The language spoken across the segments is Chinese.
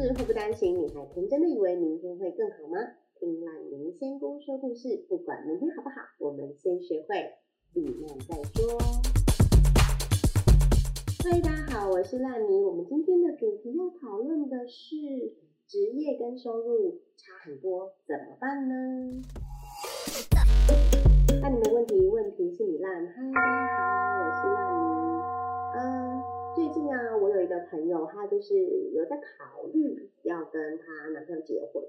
事祸不单行，你还天真的以为明天会更好吗？听烂明仙姑说故事，不管明天好不好，我们先学会避难再说。嗨，大家好，我是烂泥。我们今天的主题要讨论的是职业跟收入差很多，怎么办呢？那你们问题，问题是你烂。嗨，大家好，我是烂。啊，我有一个朋友，她就是有在考虑要跟她男朋友结婚。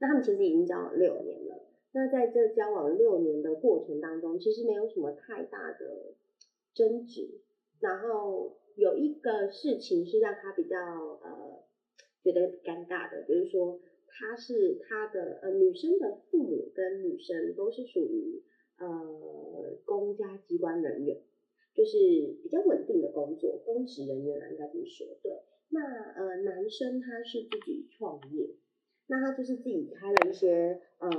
那他们其实已经交往六年了。那在这交往六年的过程当中，其实没有什么太大的争执。然后有一个事情是让他比较呃觉得尴尬的，就是说他是他的呃女生的父母跟女生都是属于呃公家机关人员，就是比较稳定的工作，公职人员啊应该这么说。对，那呃男生他是自己创业，那他就是自己开了一些呃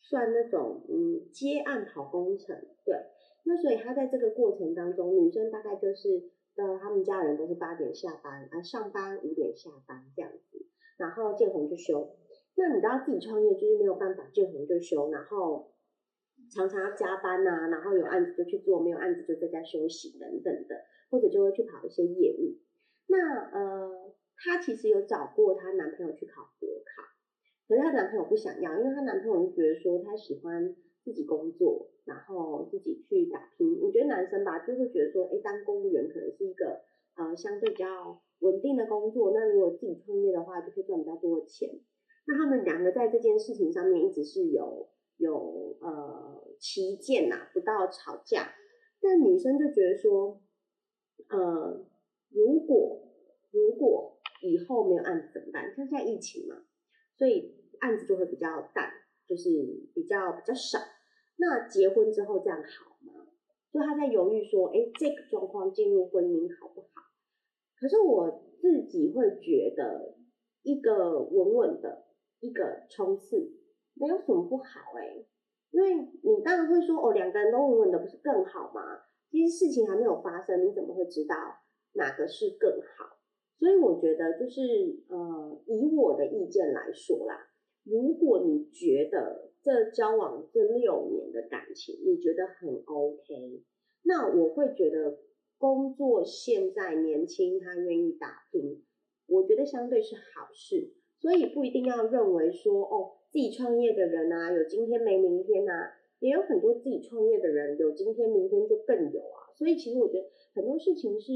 算那种嗯接案跑工程，对。那所以他在这个过程当中，女生大概就是呃，他们家人都是八点下班，啊上班五点下班这样子，然后见红就休。那你知道自己创业就是没有办法见红就休，然后常常要加班呐，然后有案子就去做，没有案子就在家休息等等的，或者就会去跑一些业务。那呃，她其实有找过她男朋友去考国考，可是她男朋友不想要，因为她男朋友就觉得说他喜欢。自己工作，然后自己去打拼。我觉得男生吧，就会觉得说，哎，当公务员可能是一个呃相对比较稳定的工作。那如果自己创业的话，就可以赚比较多的钱。那他们两个在这件事情上面一直是有有呃旗舰呐，不到吵架。但女生就觉得说，呃，如果如果以后没有案子怎么办？像现在疫情嘛，所以案子就会比较淡。就是比较比较少，那结婚之后这样好吗？就他在犹豫说，哎，这个状况进入婚姻好不好？可是我自己会觉得，一个稳稳的，一个冲刺，没有什么不好哎。因为你当然会说，哦，两个人都稳稳的，不是更好吗？其实事情还没有发生，你怎么会知道哪个是更好？所以我觉得，就是呃，以我的意见来说啦。如果你觉得这交往这六年的感情你觉得很 OK，那我会觉得工作现在年轻他愿意打拼，我觉得相对是好事。所以不一定要认为说哦，自己创业的人啊有今天没明天啊，也有很多自己创业的人有今天明天就更有啊。所以其实我觉得很多事情是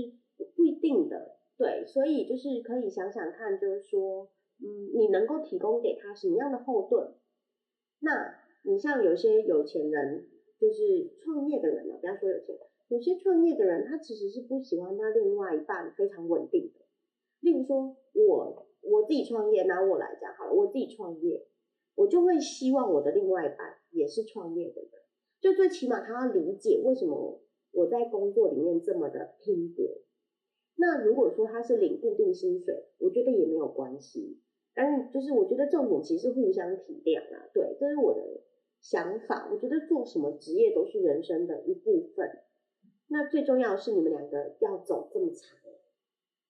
不一定的，对，所以就是可以想想看，就是说。嗯，你能够提供给他什么样的后盾？那你像有些有钱人，就是创业的人呢，不要说有钱，有些创业的人，他其实是不喜欢他另外一半非常稳定的。例如说，我我自己创业，拿我来讲好了，我自己创业，我就会希望我的另外一半也是创业的人，就最起码他要理解为什么我在工作里面这么的拼搏。那如果说他是领固定薪水，我觉得也没有关系。但是，就是我觉得重点其实互相体谅啊，对，这是我的想法。我觉得做什么职业都是人生的一部分。那最重要是你们两个要走这么长，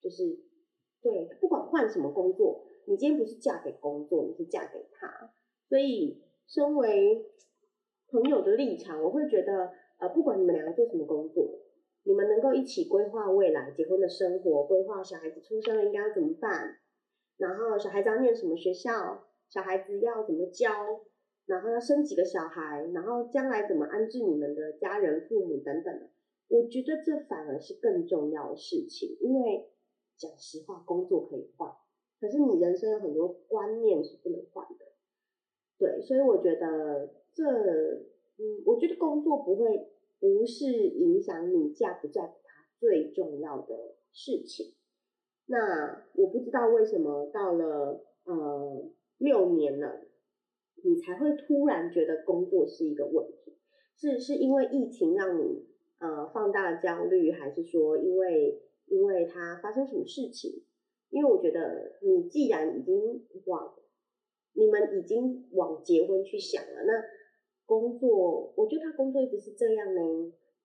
就是对，不管换什么工作，你今天不是嫁给工作，你是嫁给他。所以，身为朋友的立场，我会觉得，呃，不管你们两个做什么工作，你们能够一起规划未来结婚的生活，规划小孩子出生了应该要怎么办。然后小孩子要念什么学校？小孩子要怎么教？然后要生几个小孩？然后将来怎么安置你们的家人、父母等等的？我觉得这反而是更重要的事情，因为讲实话，工作可以换，可是你人生有很多观念是不能换的。对，所以我觉得这，嗯，我觉得工作不会不是影响你嫁不嫁给他最重要的事情。那我不知道为什么到了呃六年了，你才会突然觉得工作是一个问题？是是因为疫情让你呃放大焦虑，还是说因为因为它发生什么事情？因为我觉得你既然已经往你们已经往结婚去想了，那工作我觉得他工作一直是这样呢，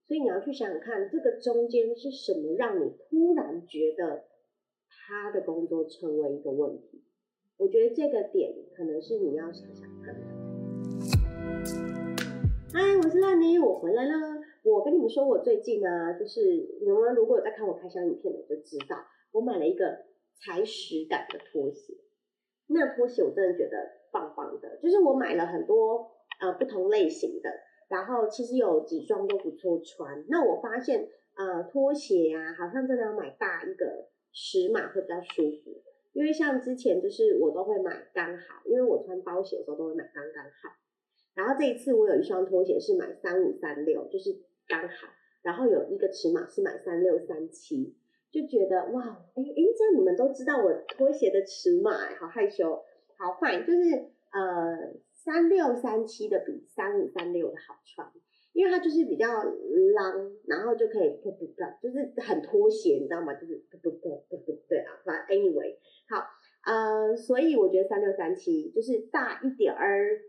所以你要去想想看，这个中间是什么让你突然觉得？他的工作成为一个问题。我觉得这个点可能是你要想想看。嗨，我是烂妮，我回来了。我跟你们说，我最近呢，就是你们如果有在看我开箱影片的，就知道我买了一个踩屎感的拖鞋。那拖鞋我真的觉得棒棒的，就是我买了很多呃不同类型的，然后其实有几双都不错穿。那我发现呃拖鞋啊，好像真的要买大一个尺码会比较舒服。因为像之前就是我都会买刚好，因为我穿包鞋的时候都会买刚刚好。然后这一次我有一双拖鞋是买三五三六，就是刚好。然后有一个尺码是买三六三七，就觉得哇，哎哎，这样你们都知道我拖鞋的尺码，好害羞，好坏就是呃三六三七的比三五三六的好穿。因为它就是比较 long，然后就可以不不不，就是很拖鞋，你知道吗？就是不不不不不对啊，反正 anyway，好，呃，所以我觉得三六三七就是大一点儿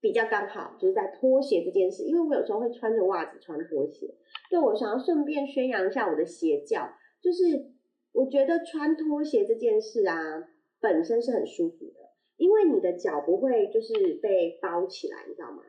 比较刚好，就是在拖鞋这件事，因为我有时候会穿着袜子穿拖鞋，对我想要顺便宣扬一下我的鞋教，就是我觉得穿拖鞋这件事啊，本身是很舒服的，因为你的脚不会就是被包起来，你知道吗？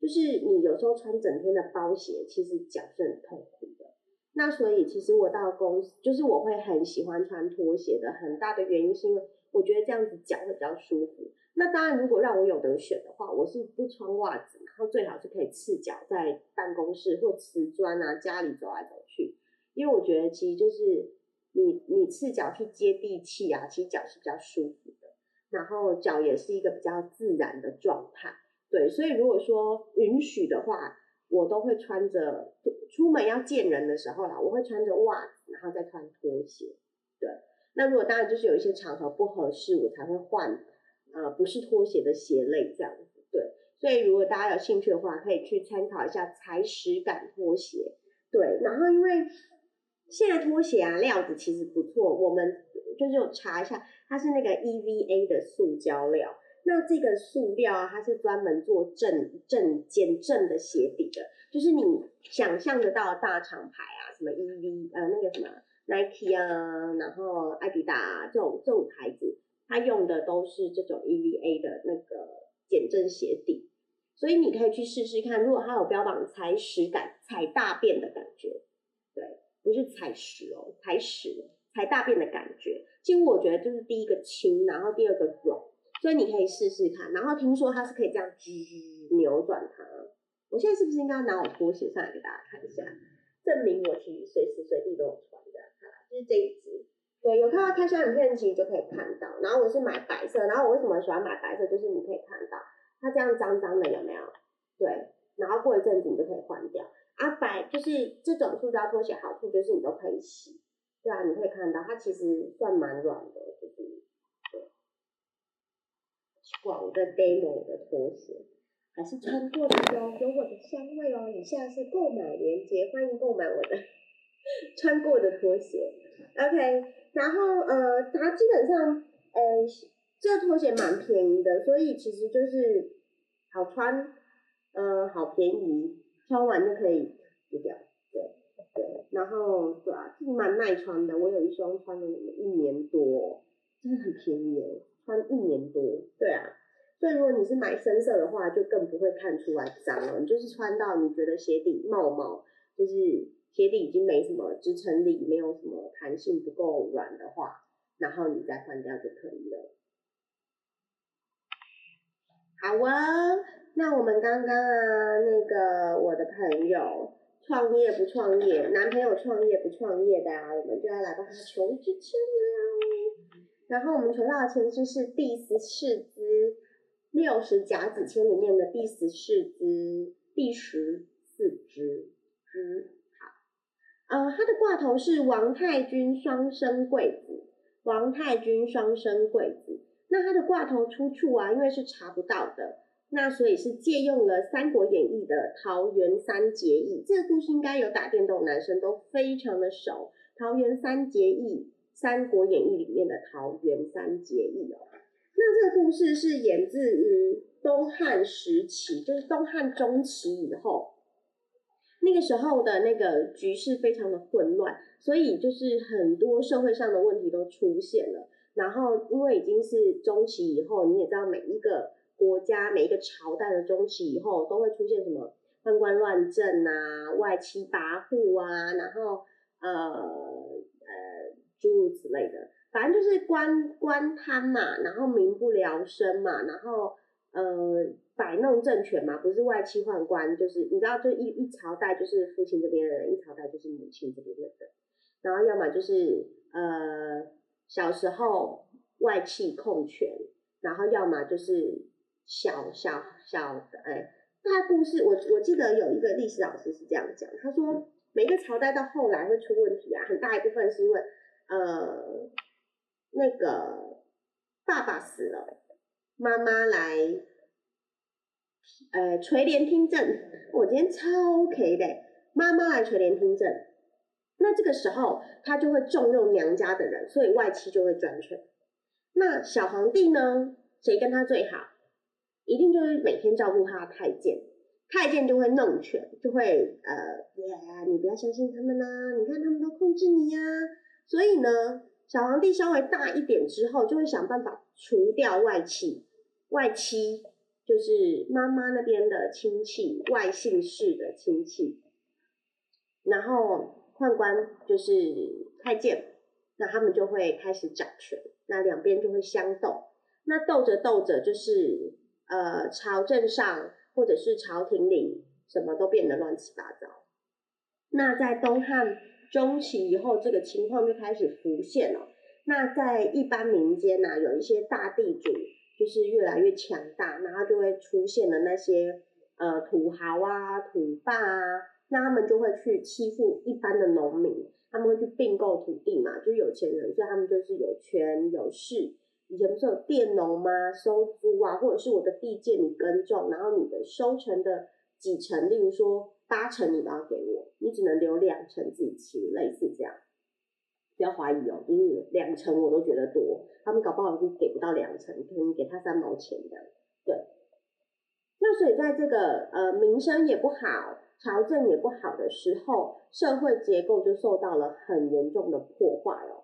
就是你有时候穿整天的包鞋，其实脚是很痛苦的。那所以其实我到公司，就是我会很喜欢穿拖鞋的，很大的原因是因为我觉得这样子脚会比较舒服。那当然，如果让我有得选的话，我是不穿袜子，然后最好是可以赤脚在办公室或瓷砖啊家里走来走去，因为我觉得其实就是你你赤脚去接地气啊，其实脚是比较舒服的，然后脚也是一个比较自然的状态。对，所以如果说允许的话，我都会穿着出门要见人的时候啦，我会穿着袜子，然后再穿拖鞋。对，那如果当然就是有一些场合不合适，我才会换呃不是拖鞋的鞋类这样子。对，所以如果大家有兴趣的话，可以去参考一下踩屎感拖鞋。对，然后因为现在拖鞋啊料子其实不错，我们就是有查一下，它是那个 EVA 的塑胶料。那这个塑料啊，它是专门做正正减震的鞋底的，就是你想象得到大厂牌啊，什么 EV 呃那个什么 Nike 啊，然后艾迪达这种这种牌子，它用的都是这种 EVA 的那个减震鞋底，所以你可以去试试看，如果它有标榜踩屎感、踩大便的感觉，对，不是踩屎哦，踩屎、踩大便的感觉，其实我觉得就是第一个轻，然后第二个软。所以你可以试试看，然后听说它是可以这样吱扭转它。我现在是不是应该拿我拖鞋上来给大家看一下，证明我其实随时随地都有穿的？看，就是这一只。对，有看到开箱影片其实就可以看到。然后我是买白色，然后我为什么喜欢买白色？就是你可以看到它这样脏脏的有没有？对，然后过一阵子你就可以换掉。啊，白就是这种塑胶拖鞋好处就是你都可以洗。对啊，你可以看到它其实算蛮软的，就是对。广的 demo 的拖鞋，还是穿过的哟，有我的香味哦。以下是购买链接，欢迎购买我的 穿过的拖鞋。OK，然后呃，它基本上呃，这拖鞋蛮便宜的，所以其实就是好穿，呃，好便宜，穿完就可以丢掉。对对，然后对啊，是蛮耐穿的。我有一双穿了一年多，真的很便宜。穿一年多，对啊，所以如果你是买深色的话，就更不会看出来脏了。你就是穿到你觉得鞋底冒冒，就是鞋底已经没什么支撑力，没有什么弹性不够软的话，然后你再换掉就可以了。好啊，那我们刚刚啊，那个朋友创业不创业，男朋友创业不创业的啊，我们就要来帮他求支签了。然后我们求到的签诗是第十四支六十甲子签里面的第十四支第十四支支好，呃，它的挂头是王太君双生贵子，王太君双生贵子。那它的挂头出处啊，因为是查不到的，那所以是借用了《三国演义》的桃园三结义。这个故事应该有打电动男生都非常的熟，桃园三结义。《三国演义》里面的桃园三结义哦，那这个故事是源自于东汉时期，就是东汉中期以后，那个时候的那个局势非常的混乱，所以就是很多社会上的问题都出现了。然后因为已经是中期以后，你也知道每一个国家每一个朝代的中期以后都会出现什么宦官乱政啊、外戚跋扈啊，然后呃呃诸如此类的，反正就是官官贪嘛，然后民不聊生嘛，然后呃摆弄政权嘛，不是外戚宦官，就是你知道，就一一朝代就是父亲这边的人，一朝代就是母亲这边的人，然后要么就是呃。小时候外戚控权，然后要么就是小小小的哎，大故事我我记得有一个历史老师是这样讲，他说每个朝代到后来会出问题啊，很大一部分是因为呃那个爸爸死了，妈妈来呃垂帘听政，我今天超 OK 的，妈妈来垂帘听政。那这个时候，他就会重用娘家的人，所以外戚就会专权。那小皇帝呢？谁跟他最好？一定就是每天照顾他的太监。太监就会弄权，就会呃，呀你不要相信他们呐，你看他们都控制你呀。所以呢，小皇帝稍微大一点之后，就会想办法除掉外戚。外戚就是妈妈那边的亲戚，外姓氏的亲戚，然后。宦官就是太监，那他们就会开始掌权，那两边就会相斗，那斗着斗着，就是呃朝政上或者是朝廷里，什么都变得乱七八糟。那在东汉中期以后，这个情况就开始浮现了。那在一般民间呢，有一些大地主就是越来越强大，然后就会出现了那些呃土豪啊、土霸啊。那他们就会去欺负一般的农民，他们会去并购土地嘛，就是有钱人，所以他们就是有权有势。以前不是有佃农吗？收租啊，或者是我的地借你耕种，然后你的收成的几成，例如说八成你都要给我，你只能留两成自己吃，类似这样。不要怀疑哦，就是两成我都觉得多，他们搞不好就给不到两成，可能给他三毛钱这样。对。那所以在这个呃民生也不好。朝政也不好的时候，社会结构就受到了很严重的破坏哦。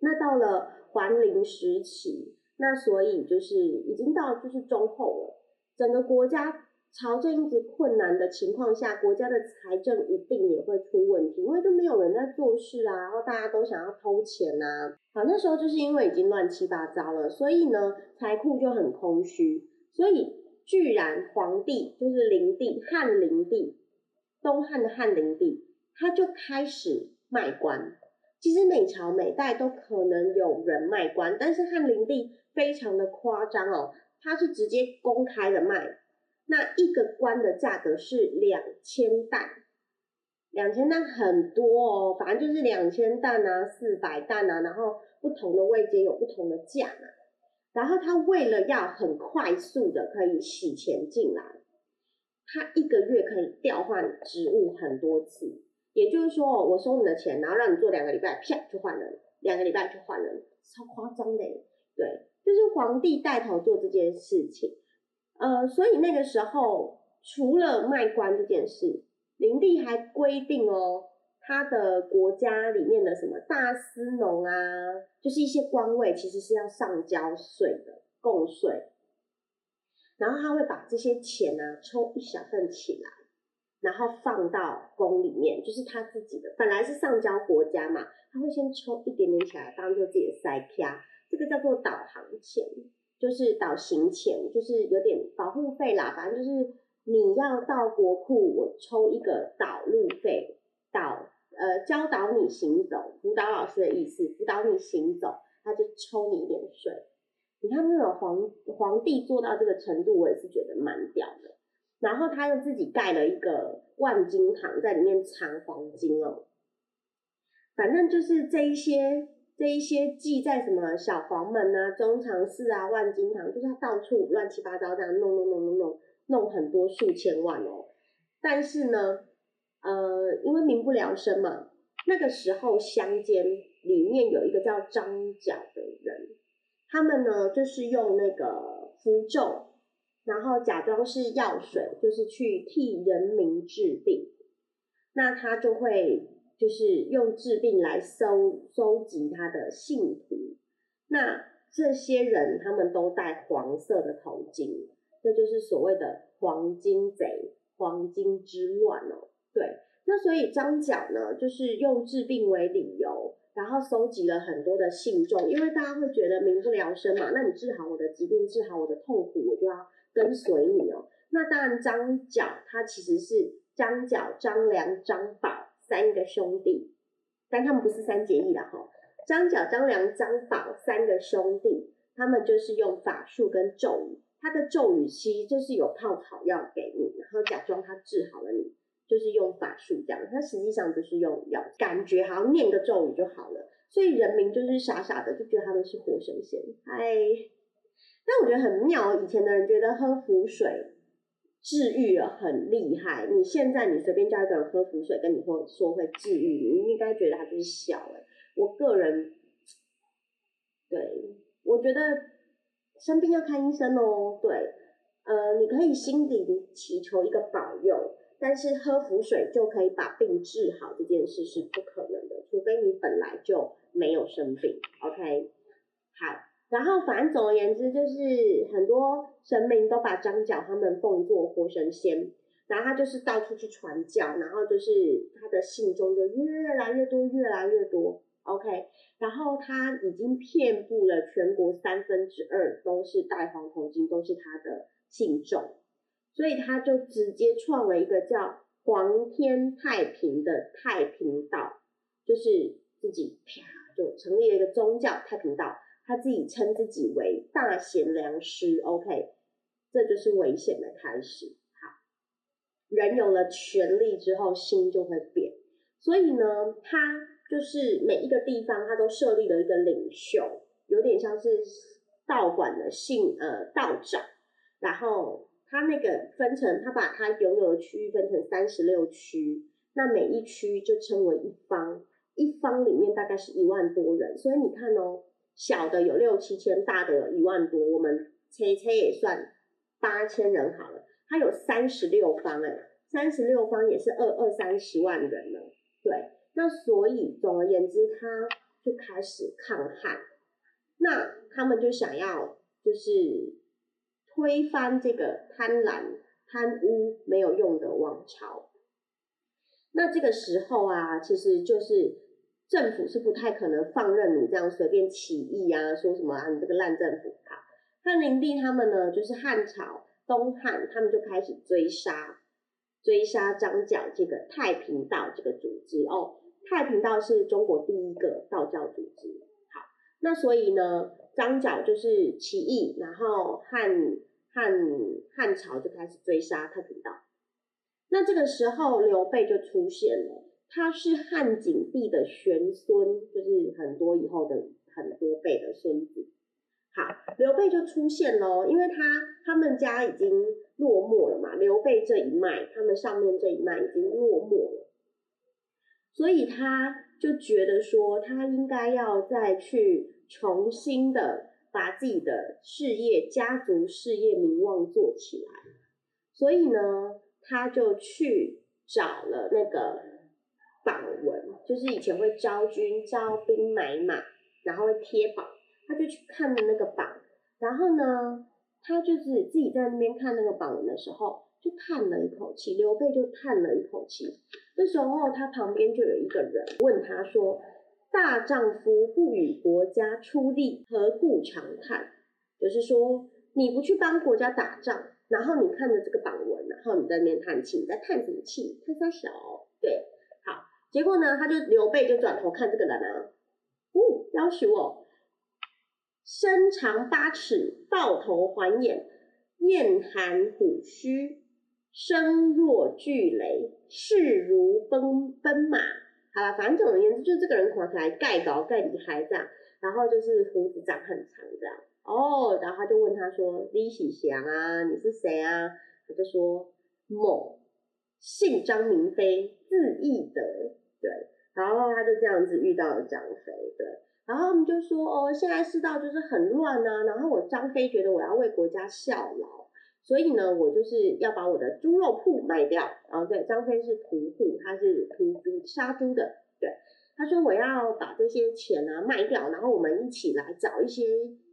那到了桓灵时期，那所以就是已经到就是中后了，整个国家朝政一直困难的情况下，国家的财政一定也会出问题，因为都没有人在做事啊，然后大家都想要偷钱呐。好，那时候就是因为已经乱七八糟了，所以呢，财库就很空虚，所以。居然皇帝就是灵帝，汉灵帝，东汉的汉灵帝，他就开始卖官。其实每朝每代都可能有人卖官，但是汉灵帝非常的夸张哦，他是直接公开的卖。那一个官的价格是两千担，两千担很多哦，反正就是两千担啊，四百担啊，然后不同的位阶有不同的价嘛。然后他为了要很快速的可以洗钱进来，他一个月可以调换职务很多次。也就是说，我收你的钱，然后让你做两个礼拜，啪就换人，两个礼拜就换人，超夸张的。对，就是皇帝带头做这件事情。呃，所以那个时候除了卖官这件事，灵帝还规定哦。他的国家里面的什么大司农啊，就是一些官位，其实是要上交税的，贡税。然后他会把这些钱呢抽一小份起来，然后放到宫里面，就是他自己的，本来是上交国家嘛，他会先抽一点点起来当做自己的塞卡，这个叫做导航钱，就是导行钱，就是有点保护费啦，反正就是你要到国库，我抽一个导路费，导。呃，教导你行走，辅导老师的意思，辅导你行走，他就抽你一点税。你看那种皇皇帝做到这个程度，我也是觉得蛮屌的。然后他又自己盖了一个万金堂，在里面藏黄金哦。反正就是这一些这一些记在什么小黄门啊、中常侍啊、万金堂，就是他到处乱七八糟这样弄弄弄弄弄弄很多数千万哦。但是呢。呃，因为民不聊生嘛，那个时候乡间里面有一个叫张角的人，他们呢就是用那个符咒，然后假装是药水，就是去替人民治病。那他就会就是用治病来收收集他的信徒。那这些人他们都戴黄色的头巾，这就是所谓的黄金贼、黄金之乱哦。对，那所以张角呢，就是用治病为理由，然后收集了很多的信众，因为大家会觉得民不聊生嘛，那你治好我的疾病，治好我的痛苦，我就要跟随你哦。那当然，张角他其实是张角、张良、张宝三个兄弟，但他们不是三结义的哈。张角、张良、张宝三个兄弟，他们就是用法术跟咒语。他的咒语其实就是有泡草药给你，然后假装他治好了你，就是用法术这样。他实际上就是用药，感觉好像念个咒语就好了。所以人民就是傻傻的就觉得他们是活神仙。嗨，但我觉得很妙，以前的人觉得喝符水。治愈了很厉害，你现在你随便叫一个人喝符水，跟你说说会治愈，你应该觉得他就是小哎。我个人，对，我觉得生病要看医生哦。对，呃，你可以心里祈求一个保佑，但是喝符水就可以把病治好这件事是不可能的，除非你本来就没有生病。OK，好。然后，反正总而言之，就是很多神明都把张角他们奉作活神仙，然后他就是到处去传教，然后就是他的信众就越来越多，越来越多。OK，然后他已经遍布了全国三分之二都是戴黄头巾，都是他的信众，所以他就直接创了一个叫黄天太平的太平道，就是自己啪就成立了一个宗教太平道。他自己称自己为大贤良师，OK，这就是危险的开始。好，人有了权力之后，心就会变。所以呢，他就是每一个地方，他都设立了一个领袖，有点像是道馆的信呃道长。然后他那个分成，他把他拥有的区域分成三十六区，那每一区就称为一方，一方里面大概是一万多人。所以你看哦。小的有六七千，大的有一万多，我们切切也算八千人好了。它有三十六方，哎，三十六方也是二二三十万人了。对，那所以总而言之，他就开始抗旱。那他们就想要就是推翻这个贪婪、贪污没有用的王朝。那这个时候啊，其实就是。政府是不太可能放任你这样随便起义啊，说什么啊，你这个烂政府！好，汉灵帝他们呢，就是汉朝东汉，他们就开始追杀，追杀张角这个太平道这个组织哦。太平道是中国第一个道教组织。好，那所以呢，张角就是起义，然后汉汉汉朝就开始追杀太平道。那这个时候刘备就出现了。他是汉景帝的玄孙，就是很多以后的很多辈的孙子。好，刘备就出现喽，因为他他们家已经落寞了嘛，刘备这一脉，他们上面这一脉已经落寞了，所以他就觉得说，他应该要再去重新的把自己的事业、家族事业名望做起来，所以呢，他就去找了那个。榜文就是以前会招军、招兵买马，然后会贴榜，他就去看的那个榜，然后呢，他就是自己在那边看那个榜文的时候，就叹了一口气，刘备就叹了一口气。这时候他旁边就有一个人问他说：“大丈夫不与国家出力，何故长叹？”就是说你不去帮国家打仗，然后你看着这个榜文，然后你在那边叹气，你在叹什么气？叹三小，对。结果呢，他就刘备就转头看这个人啊，哦，要求我，身长八尺，豹头环眼，燕寒虎须，声若巨雷，势如奔奔马。好了，反正总而言之，就这个人看起来盖高盖厉害这样，然后就是胡子长很长这样。哦，然后他就问他说：“李喜祥啊，你是谁啊？”他就说：“某。”姓张名飞，字翼德，对，然后他就这样子遇到了张飞，对，然后他们就说，哦，现在世道就是很乱呐，然后我张飞觉得我要为国家效劳，所以呢，我就是要把我的猪肉铺卖掉，然后对，张飞是屠户，他是屠猪杀猪的，对，他说我要把这些钱啊卖掉，然后我们一起来找一些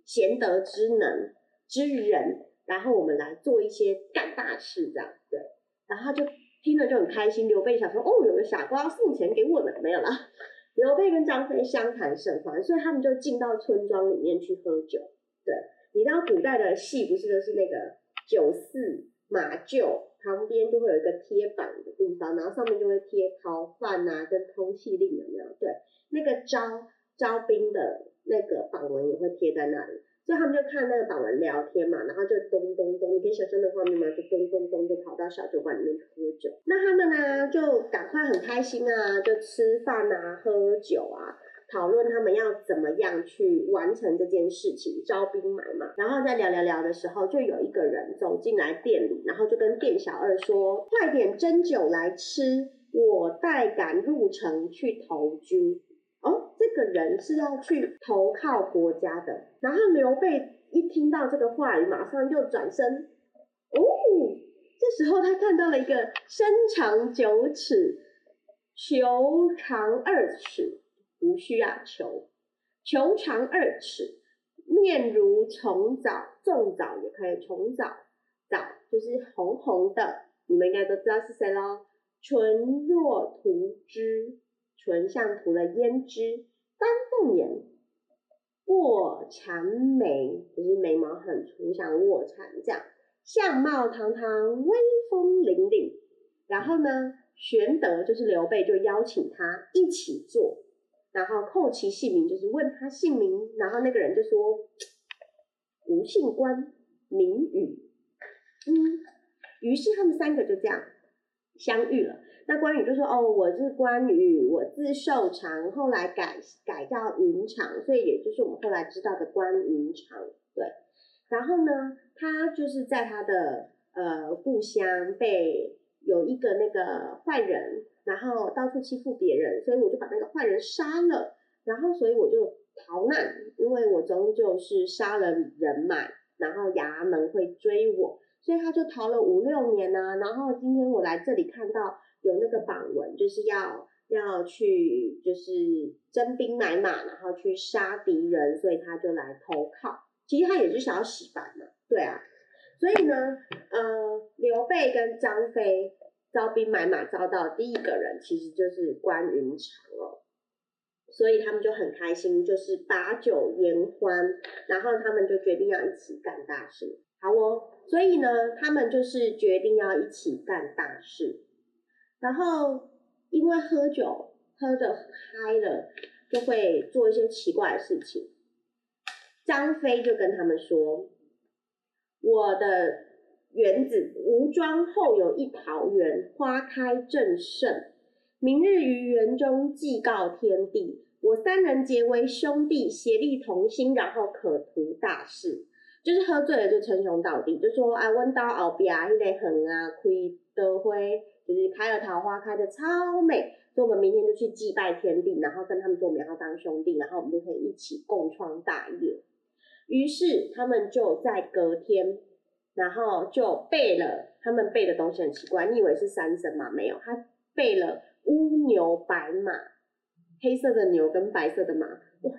贤德之能之人，然后我们来做一些干大事这样，对，然后他就听了就很开心。刘备想说，哦，有个傻瓜送钱给我们，没有了。刘备跟张飞相谈甚欢，所以他们就进到村庄里面去喝酒。对，你知道古代的戏不是都是那个酒肆马厩旁边就会有一个贴板的地方，然后上面就会贴逃犯啊跟通缉令有没有？对，那个招招兵的那个榜文也会贴在那里。所以他们就看那个榜文聊天嘛，然后就咚咚咚，你可以想象的画面嘛，就咚咚咚就跑到小酒馆里面去喝酒。那他们呢，就赶快很开心啊，就吃饭啊，喝酒啊，讨论他们要怎么样去完成这件事情，招兵买马。然后在聊聊聊的时候，就有一个人走进来店里，然后就跟店小二说：“快点斟酒来吃，我带赶入城去投军。”个人是要去投靠国家的。然后刘备一听到这个话语，马上又转身。哦，这时候他看到了一个身长九尺，球长二尺，不需要球，球长二尺，面如虫枣，重枣也可以，虫枣枣就是红红的，你们应该都知道是谁喽。唇若涂脂。唇像涂了胭脂，丹凤眼，卧蚕眉，就是眉毛很粗，像卧蚕这样，相貌堂堂，威风凛凛。然后呢，玄德就是刘备就邀请他一起坐，然后叩其姓名，就是问他姓名，然后那个人就说：“吾姓关，名羽。”嗯，于是他们三个就这样相遇了。那关羽就说：“哦，我是关羽，我字寿长，后来改改叫云长，所以也就是我们后来知道的关云长。对，然后呢，他就是在他的呃故乡被有一个那个坏人，然后到处欺负别人，所以我就把那个坏人杀了，然后所以我就逃难，因为我终究是杀了人嘛，然后衙门会追我，所以他就逃了五六年呐，然后今天我来这里看到。”有那个榜文，就是要要去，就是征兵买马，然后去杀敌人，所以他就来投靠。其实他也是想要洗白嘛，对啊。所以呢，呃，刘备跟张飞招兵买马招到第一个人，其实就是关云长哦。所以他们就很开心，就是把酒言欢，然后他们就决定要一起干大事。好哦，所以呢，他们就是决定要一起干大事。然后因为喝酒喝的嗨了，就会做一些奇怪的事情。张飞就跟他们说：“我的园子吴庄后有一桃园，花开正盛。明日于园中祭告天地，我三人结为兄弟，协力同心，然后可图大事。就是喝醉了就称兄道弟，就说啊，温刀后边那个横啊，开德辉。”就是开了桃花，开的超美，所以我们明天就去祭拜天地，然后跟他们说我们要当兄弟，然后我们就可以一起共创大业。于是他们就在隔天，然后就备了，他们备的东西很奇怪，你以为是三牲吗？没有，他备了乌牛白马，黑色的牛跟白色的马，哇，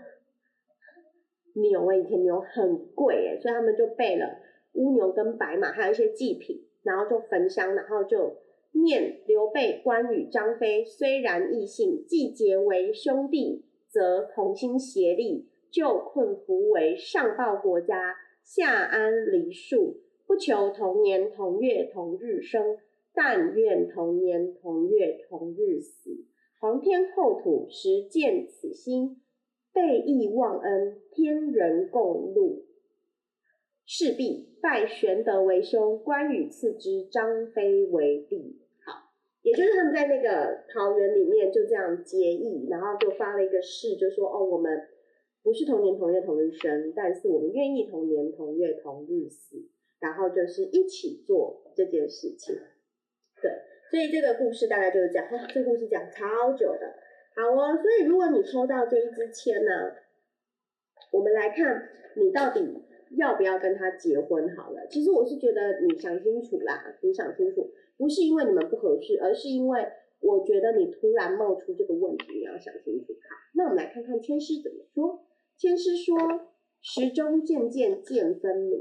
牛哎，以前牛很贵哎，所以他们就备了乌牛跟白马，还有一些祭品，然后就焚香，然后就。念刘备、关羽、张飞虽然异姓，既结为兄弟，则同心协力，救困扶危，上报国家，下安黎庶。不求同年同月同日生，但愿同年同月同日死。皇天厚土，实见此心，备义忘恩，天人共怒。势必拜玄德为兄，关羽次之，张飞为弟。也就是他们在那个桃园里面就这样结义，然后就发了一个誓，就说哦，我们不是同年同月同日生，但是我们愿意同年同月同日死，然后就是一起做这件事情。对，所以这个故事大概就是讲，这故事讲超久的。好哦，所以如果你抽到这一支签呢，我们来看你到底要不要跟他结婚好了。其实我是觉得你想清楚啦，你想清楚。不是因为你们不合适，而是因为我觉得你突然冒出这个问题，你要想清楚。好，那我们来看看天师怎么说。天师说：“时钟渐渐渐分明，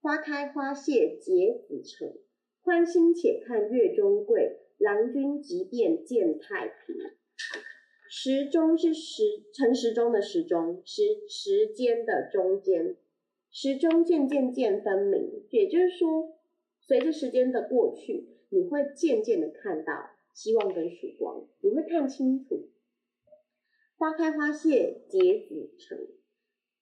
花开花谢结子成。宽心且看月中桂，郎君即便见太平。”时钟是时辰时钟的时钟，时时间的中间。时钟渐渐渐分明，也就是说，随着时间的过去，你会渐渐的看到希望跟曙光，你会看清楚。花开花谢结子成，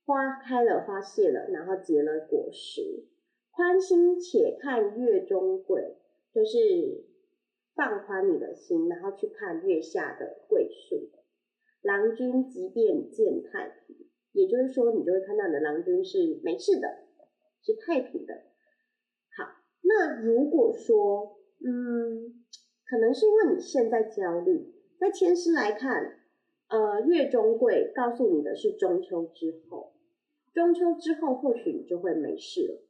花开了，花谢了，然后结了果实。宽心且看月中桂，就是放宽你的心，然后去看月下的桂树。郎君即便见太平。也就是说，你就会看到你的郎君是没事的，是太平的。好，那如果说，嗯，可能是因为你现在焦虑，在天师来看，呃，月中贵告诉你的是中秋之后，中秋之后或许你就会没事了。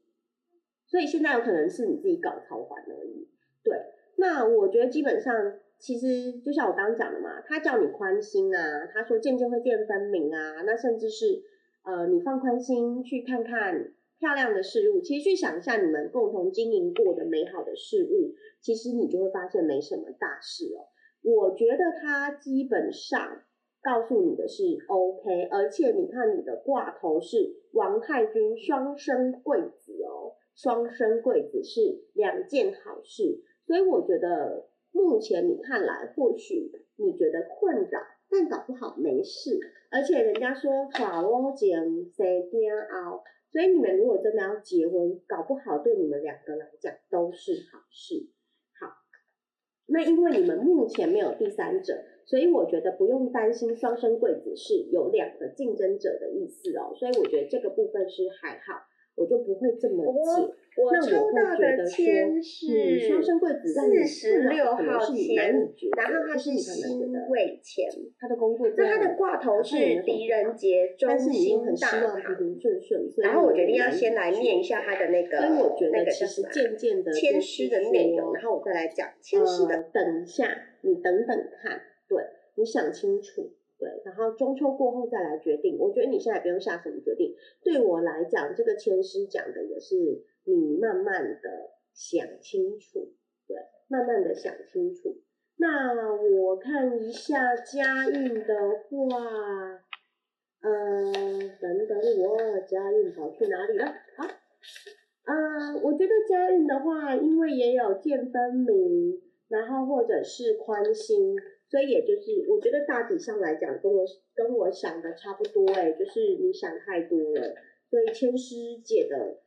所以现在有可能是你自己搞超环而已。对，那我觉得基本上。其实就像我刚刚讲的嘛，他叫你宽心啊，他说渐渐会见分明啊，那甚至是呃你放宽心去看看漂亮的事物，其实去想一下你们共同经营过的美好的事物，其实你就会发现没什么大事哦。我觉得他基本上告诉你的是 OK，而且你看你的挂头是王太君双生贵子哦，双生贵子是两件好事，所以我觉得。目前你看来，或许你觉得困扰，但搞不好没事。而且人家说法罗简谁煎熬，所以你们如果真的要结婚，搞不好对你们两个来讲都是好事。好，那因为你们目前没有第三者，所以我觉得不用担心双生贵子是有两个竞争者的意思哦。所以我觉得这个部分是还好。我就不会这么解，我抽到的签是双生贵子，四十六号签，然后它是辛未签，他的工作，那他的挂头是狄仁杰，但是你很希望平平顺顺，然后我决定要先来念一下他的那个，所以我觉得其实渐渐的签诗的内容，然后我再来讲签诗的。等一下，你等等看，对，你想清楚。对，然后中秋过后再来决定。我觉得你现在不用下什么决定。对我来讲，这个签师讲的也是你慢慢的想清楚，对，慢慢的想清楚。那我看一下家运的话，呃，等等，我家运跑去哪里了？好，呃，我觉得家运的话，因为也有见分明，然后或者是宽心。所以也就是，我觉得大体上来讲，跟我跟我想的差不多哎，就是你想太多了。所以千师姐的，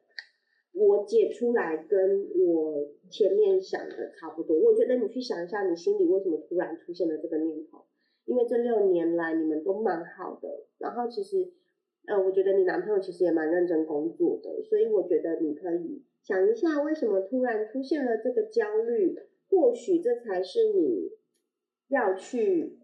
我解出来跟我前面想的差不多。我觉得你去想一下，你心里为什么突然出现了这个念头？因为这六年来你们都蛮好的，然后其实，呃，我觉得你男朋友其实也蛮认真工作的，所以我觉得你可以想一下，为什么突然出现了这个焦虑？或许这才是你。要去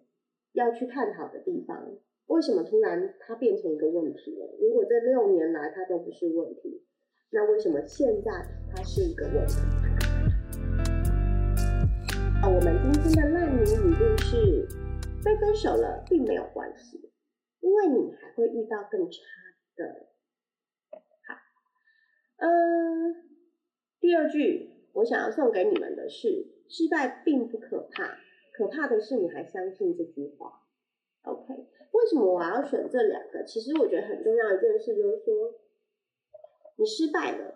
要去探讨的地方，为什么突然它变成一个问题了？如果这六年来它都不是问题，那为什么现在它是一个问题？啊，我们今天的烂泥语录是：被分手了并没有关系，因为你还会遇到更差的。好，嗯，第二句我想要送给你们的是：失败并不可怕。可怕的是，你还相信这句话？OK？为什么我要选这两个？其实我觉得很重要一件事就是说，你失败了。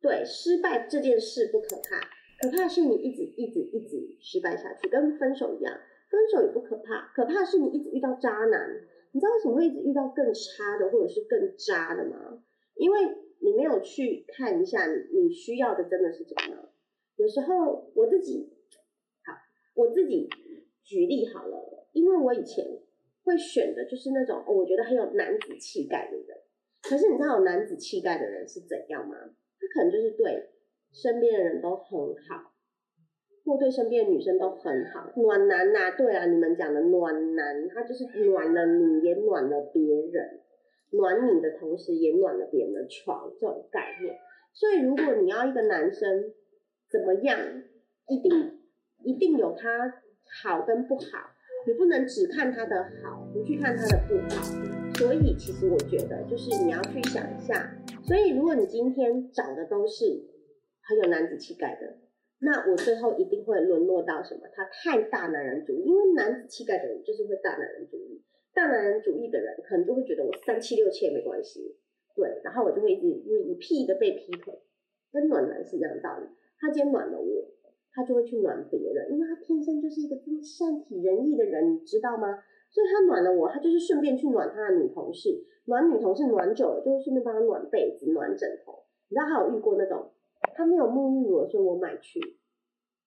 对，失败这件事不可怕，可怕是你一直一直一直失败下去，跟分手一样。分手也不可怕，可怕是你一直遇到渣男。你知道为什么会一直遇到更差的或者是更渣的吗？因为你没有去看一下你你需要的真的是怎么样。有时候我自己。我自己举例好了，因为我以前会选的就是那种我觉得很有男子气概的人。可是你知道有男子气概的人是怎样吗？他可能就是对身边的人都很好，或对身边的女生都很好，暖男呐。对啊，你们讲的暖男，他就是暖了你，也暖了别人，暖你的同时也暖了别人的床这种概念。所以如果你要一个男生怎么样，一定。一定有它好跟不好，你不能只看它的好，不去看它的不好。所以其实我觉得，就是你要去想一下。所以如果你今天找的都是很有男子气概的，那我最后一定会沦落到什么？他太大男人主义，因为男子气概的人就是会大男人主义。大男人主义的人可能就会觉得我三妻六妾没关系，对，然后我就会一直 repeat 的被劈腿，跟暖男是一样的道理。他今天暖了我，他就会去暖别人，因为他天生就是一个这么善体人意的人，你知道吗？所以他暖了我，他就是顺便去暖他的女同事，暖女同事暖久了，就会顺便帮他暖被子、暖枕头。你知道他有遇过那种，他没有沐浴乳，所以我买去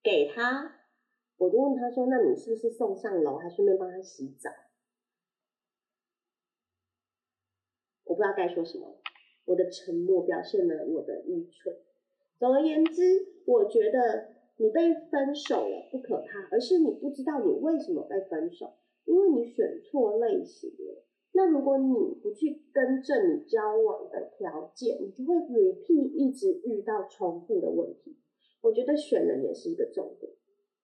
给他，我就问他说：“那你是不是送上楼，还顺便帮他洗澡？”我不知道该说什么，我的沉默表现了我的愚蠢。总而言之，我觉得你被分手了不可怕，而是你不知道你为什么被分手，因为你选错类型了。那如果你不去更正你交往的条件，你就会 repeat 一直遇到重复的问题。我觉得选人也是一个重点。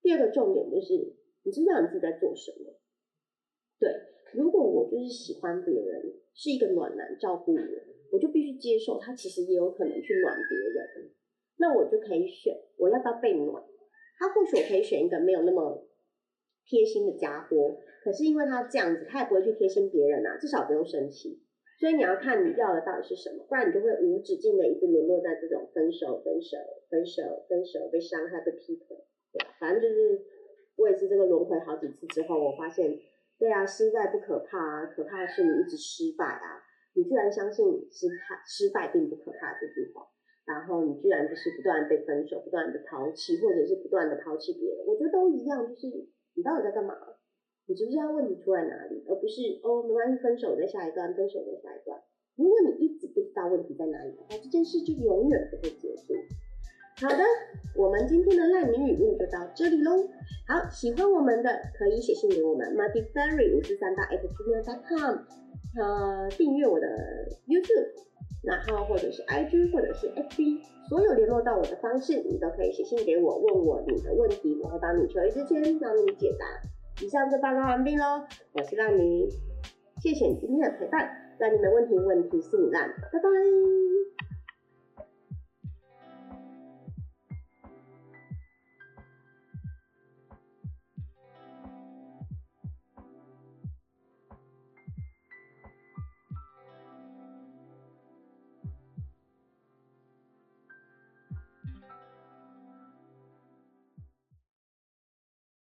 第二个重点就是你知道你自己在做什么。对，如果我就是喜欢别人。是一个暖男照顾我，我就必须接受他其实也有可能去暖别人，那我就可以选我要不要被暖。他或许我可以选一个没有那么贴心的家伙，可是因为他这样子，他也不会去贴心别人啊，至少不用生气。所以你要看你要的到底是什么，不然你就会无止境的一直沦落在这种分手、分手、分手、分手、被伤害、被劈腿，对吧？反正就是我也是这个轮回好几次之后，我发现。对啊，失败不可怕啊，可怕的是你一直失败啊！你居然相信失败失败并不可怕这句话，然后你居然就是不断被分手，不断的抛弃，或者是不断的抛弃别人，我觉得都一样，就是你到底在干嘛？你知不知道问题出在哪里？而不是哦，没关系，分手在下一段，分手在下一段。如果你一直不知道问题在哪里的话，这件事就永远不会结束。好的，我们今天的烂名语录就到这里喽。好，喜欢我们的可以写信给我们 muddy fairy 五四三八 at gmail.com，呃，订阅我的 YouTube，然后或者是 IG 或者是 FB，所有联络到我的方式，你都可以写信给我，问我你的问题，我会帮你求一支签，帮你解答。以上就报告完毕喽，我是烂泥，谢谢你今天的陪伴，让你的问题问题是你烂，拜拜。